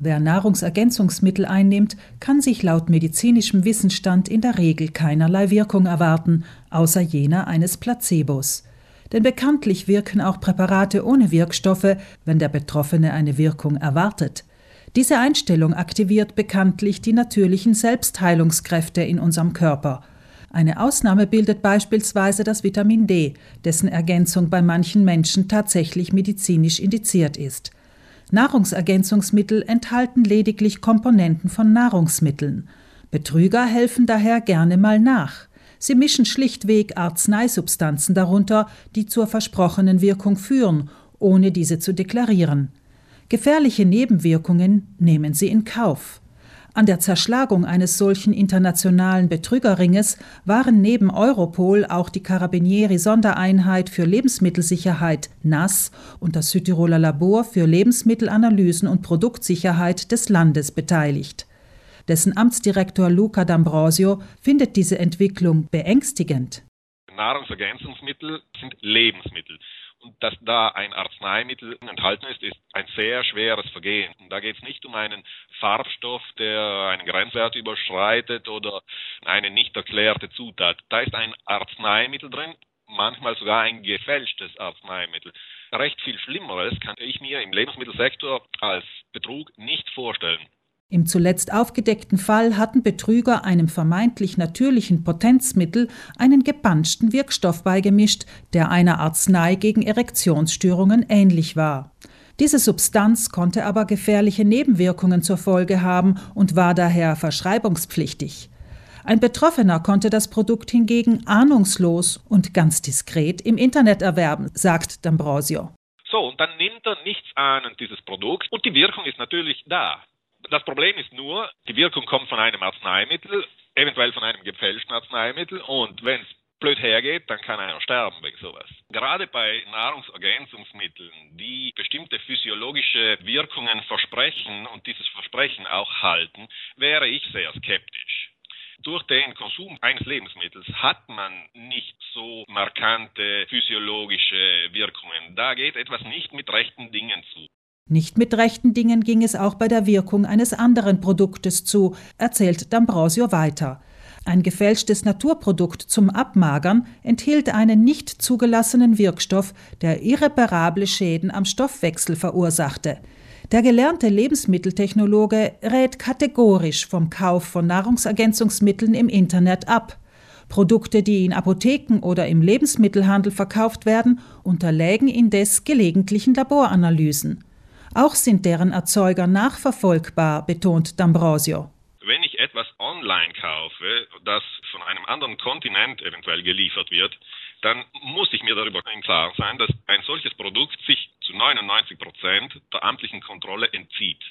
Wer Nahrungsergänzungsmittel einnimmt, kann sich laut medizinischem Wissensstand in der Regel keinerlei Wirkung erwarten, außer jener eines Placebos. Denn bekanntlich wirken auch Präparate ohne Wirkstoffe, wenn der Betroffene eine Wirkung erwartet. Diese Einstellung aktiviert bekanntlich die natürlichen Selbstheilungskräfte in unserem Körper. Eine Ausnahme bildet beispielsweise das Vitamin D, dessen Ergänzung bei manchen Menschen tatsächlich medizinisch indiziert ist. Nahrungsergänzungsmittel enthalten lediglich Komponenten von Nahrungsmitteln. Betrüger helfen daher gerne mal nach. Sie mischen schlichtweg Arzneisubstanzen darunter, die zur versprochenen Wirkung führen, ohne diese zu deklarieren. Gefährliche Nebenwirkungen nehmen sie in Kauf. An der Zerschlagung eines solchen internationalen Betrügerringes waren neben Europol auch die Carabinieri Sondereinheit für Lebensmittelsicherheit NAS und das Südtiroler Labor für Lebensmittelanalysen und Produktsicherheit des Landes beteiligt. Dessen Amtsdirektor Luca D'Ambrosio findet diese Entwicklung beängstigend. Nahrungsergänzungsmittel sind Lebensmittel. Und dass da ein Arzneimittel enthalten ist, ist ein sehr schweres Vergehen. Und da geht es nicht um einen Farbstoff, der einen Grenzwert überschreitet oder eine nicht erklärte Zutat. Da ist ein Arzneimittel drin, manchmal sogar ein gefälschtes Arzneimittel. Recht viel Schlimmeres kann ich mir im Lebensmittelsektor als Betrug nicht vorstellen. Im zuletzt aufgedeckten Fall hatten Betrüger einem vermeintlich natürlichen Potenzmittel einen gepanschten Wirkstoff beigemischt, der einer Arznei gegen Erektionsstörungen ähnlich war. Diese Substanz konnte aber gefährliche Nebenwirkungen zur Folge haben und war daher verschreibungspflichtig. Ein Betroffener konnte das Produkt hingegen ahnungslos und ganz diskret im Internet erwerben, sagt D'Ambrosio. So, und dann nimmt er nichts ahnend dieses Produkt und die Wirkung ist natürlich da. Das Problem ist nur, die Wirkung kommt von einem Arzneimittel, eventuell von einem gefälschten Arzneimittel und wenn es blöd hergeht, dann kann einer sterben wegen sowas. Gerade bei Nahrungsergänzungsmitteln, die bestimmte physiologische Wirkungen versprechen und dieses Versprechen auch halten, wäre ich sehr skeptisch. Durch den Konsum eines Lebensmittels hat man nicht so markante physiologische Wirkungen. Da geht etwas nicht mit rechten Dingen zu. Nicht mit rechten Dingen ging es auch bei der Wirkung eines anderen Produktes zu, erzählt D'Ambrosio weiter. Ein gefälschtes Naturprodukt zum Abmagern enthielt einen nicht zugelassenen Wirkstoff, der irreparable Schäden am Stoffwechsel verursachte. Der gelernte Lebensmitteltechnologe rät kategorisch vom Kauf von Nahrungsergänzungsmitteln im Internet ab. Produkte, die in Apotheken oder im Lebensmittelhandel verkauft werden, unterlägen indes gelegentlichen Laboranalysen. Auch sind deren Erzeuger nachverfolgbar, betont D'Ambrosio. Online kaufe, das von einem anderen Kontinent eventuell geliefert wird, dann muss ich mir darüber im Klaren sein, dass ein solches Produkt sich zu 99 Prozent der amtlichen Kontrolle entzieht.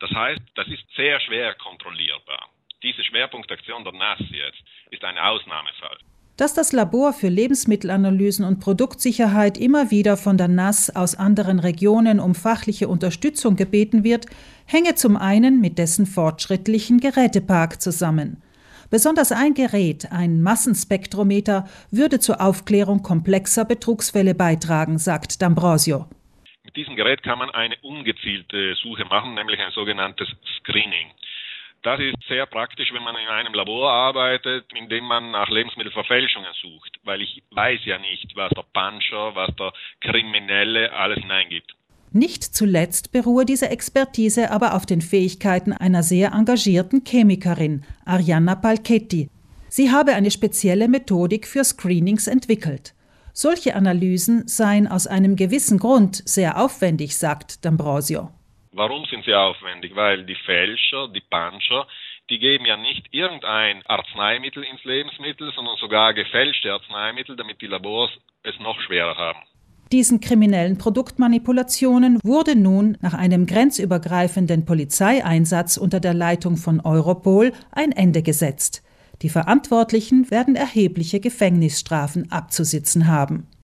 Das heißt, das ist sehr schwer kontrollierbar. Diese Schwerpunktaktion der NAS jetzt ist ein Ausnahmefall. Dass das Labor für Lebensmittelanalysen und Produktsicherheit immer wieder von der NAS aus anderen Regionen um fachliche Unterstützung gebeten wird, hänge zum einen mit dessen fortschrittlichen Gerätepark zusammen. Besonders ein Gerät, ein Massenspektrometer, würde zur Aufklärung komplexer Betrugsfälle beitragen, sagt D'Ambrosio. Mit diesem Gerät kann man eine ungezielte Suche machen, nämlich ein sogenanntes Screening. Das ist sehr praktisch, wenn man in einem Labor arbeitet, in dem man nach Lebensmittelverfälschungen sucht, weil ich weiß ja nicht, was der Puncher, was der Kriminelle alles hineingibt. Nicht zuletzt beruhe diese Expertise aber auf den Fähigkeiten einer sehr engagierten Chemikerin, Arianna Palchetti. Sie habe eine spezielle Methodik für Screenings entwickelt. Solche Analysen seien aus einem gewissen Grund sehr aufwendig, sagt D'Ambrosio. Warum sind sie aufwendig? Weil die Fälscher, die Puncher, die geben ja nicht irgendein Arzneimittel ins Lebensmittel, sondern sogar gefälschte Arzneimittel, damit die Labors es noch schwerer haben. Diesen kriminellen Produktmanipulationen wurde nun nach einem grenzübergreifenden Polizeieinsatz unter der Leitung von Europol ein Ende gesetzt. Die Verantwortlichen werden erhebliche Gefängnisstrafen abzusitzen haben.